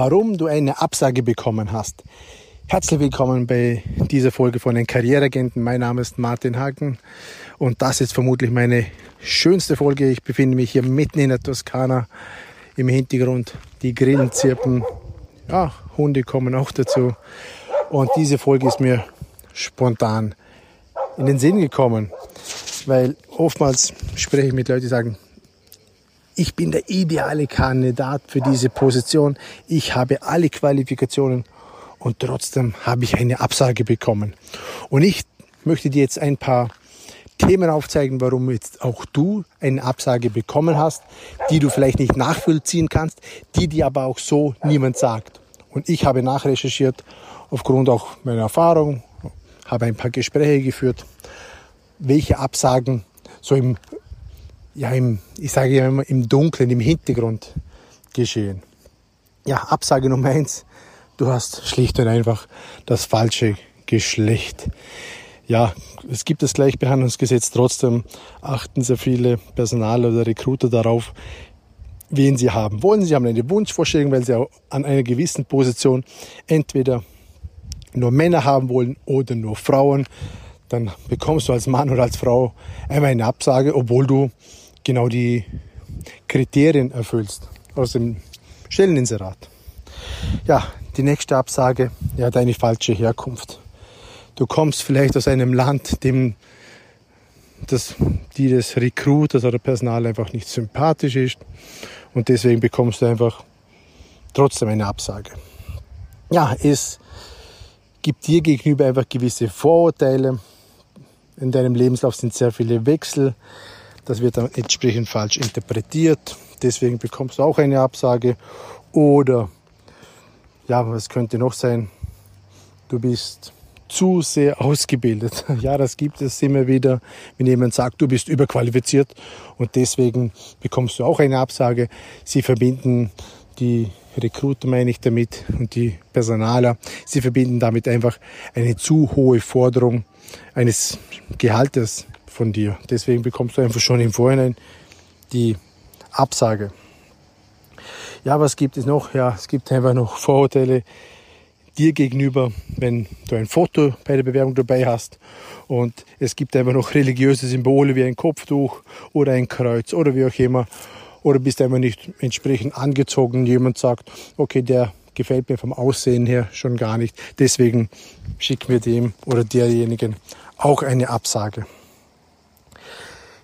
warum du eine Absage bekommen hast. Herzlich willkommen bei dieser Folge von den Karriereagenten. Mein Name ist Martin Hagen und das ist vermutlich meine schönste Folge. Ich befinde mich hier mitten in der Toskana. Im Hintergrund die Grillen zirpen. Ja, Hunde kommen auch dazu. Und diese Folge ist mir spontan in den Sinn gekommen, weil oftmals spreche ich mit Leuten, die sagen, ich bin der ideale Kandidat für diese Position. Ich habe alle Qualifikationen und trotzdem habe ich eine Absage bekommen. Und ich möchte dir jetzt ein paar Themen aufzeigen, warum jetzt auch du eine Absage bekommen hast, die du vielleicht nicht nachvollziehen kannst, die dir aber auch so niemand sagt. Und ich habe nachrecherchiert aufgrund auch meiner Erfahrung, habe ein paar Gespräche geführt, welche Absagen so im ja, im, ich sage ja immer, im Dunkeln, im Hintergrund geschehen. Ja, Absage Nummer eins. Du hast schlicht und einfach das falsche Geschlecht. Ja, es gibt das Gleichbehandlungsgesetz, trotzdem achten sehr viele Personal- oder Recruiter darauf, wen sie haben wollen. Sie haben eine Wunschvorstellung, weil sie an einer gewissen Position entweder nur Männer haben wollen oder nur Frauen. Dann bekommst du als Mann oder als Frau einmal eine Absage, obwohl du genau die Kriterien erfüllst aus dem Stelleninserat. Ja, die nächste Absage, ja, deine falsche Herkunft. Du kommst vielleicht aus einem Land, dem das, die des Recruiters oder Personal einfach nicht sympathisch ist und deswegen bekommst du einfach trotzdem eine Absage. Ja, es gibt dir gegenüber einfach gewisse Vorurteile. In deinem Lebenslauf sind sehr viele Wechsel das wird dann entsprechend falsch interpretiert. Deswegen bekommst du auch eine Absage. Oder, ja, was könnte noch sein? Du bist zu sehr ausgebildet. Ja, das gibt es immer wieder, wenn jemand sagt, du bist überqualifiziert und deswegen bekommst du auch eine Absage. Sie verbinden die Recruiter meine ich damit und die Personaler. Sie verbinden damit einfach eine zu hohe Forderung eines Gehaltes von dir. Deswegen bekommst du einfach schon im Vorhinein die Absage. Ja, was gibt es noch? Ja, es gibt einfach noch Vorurteile dir gegenüber, wenn du ein Foto bei der Bewerbung dabei hast und es gibt einfach noch religiöse Symbole wie ein Kopftuch oder ein Kreuz oder wie auch immer oder bist einfach nicht entsprechend angezogen. Jemand sagt, okay, der gefällt mir vom Aussehen her schon gar nicht. Deswegen schicken wir dem oder derjenigen auch eine Absage.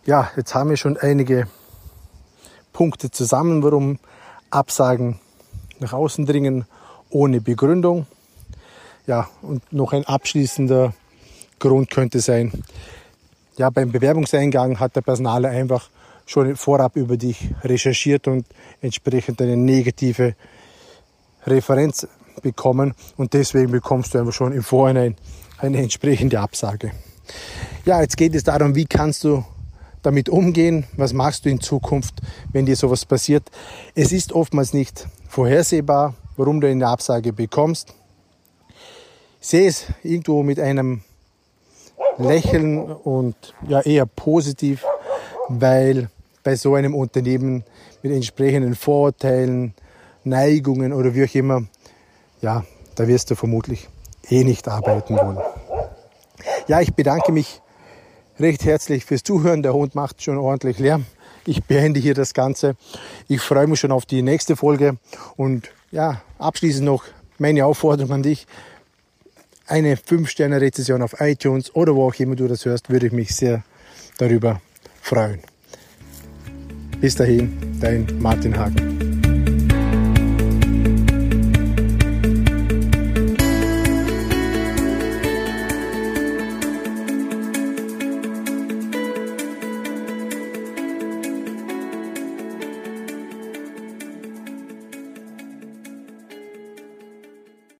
Ja, jetzt haben wir schon einige Punkte zusammen, warum Absagen nach außen dringen ohne Begründung. Ja, und noch ein abschließender Grund könnte sein, ja, beim Bewerbungseingang hat der Personaler einfach schon vorab über dich recherchiert und entsprechend eine negative Referenz bekommen und deswegen bekommst du einfach schon im Vorhinein eine entsprechende Absage. Ja, jetzt geht es darum, wie kannst du damit umgehen? Was machst du in Zukunft, wenn dir sowas passiert? Es ist oftmals nicht vorhersehbar, warum du eine Absage bekommst. Ich sehe es irgendwo mit einem Lächeln und ja eher positiv, weil bei so einem Unternehmen mit entsprechenden Vorurteilen, Neigungen oder wie auch immer, ja, da wirst du vermutlich eh nicht arbeiten wollen. Ja, ich bedanke mich recht herzlich fürs Zuhören. Der Hund macht schon ordentlich Lärm. Ich beende hier das Ganze. Ich freue mich schon auf die nächste Folge. Und ja, abschließend noch meine Aufforderung an dich. Eine 5-Sterne-Rezession auf iTunes oder wo auch immer du das hörst, würde ich mich sehr darüber freuen. Bis dahin, dein Martin Hagen.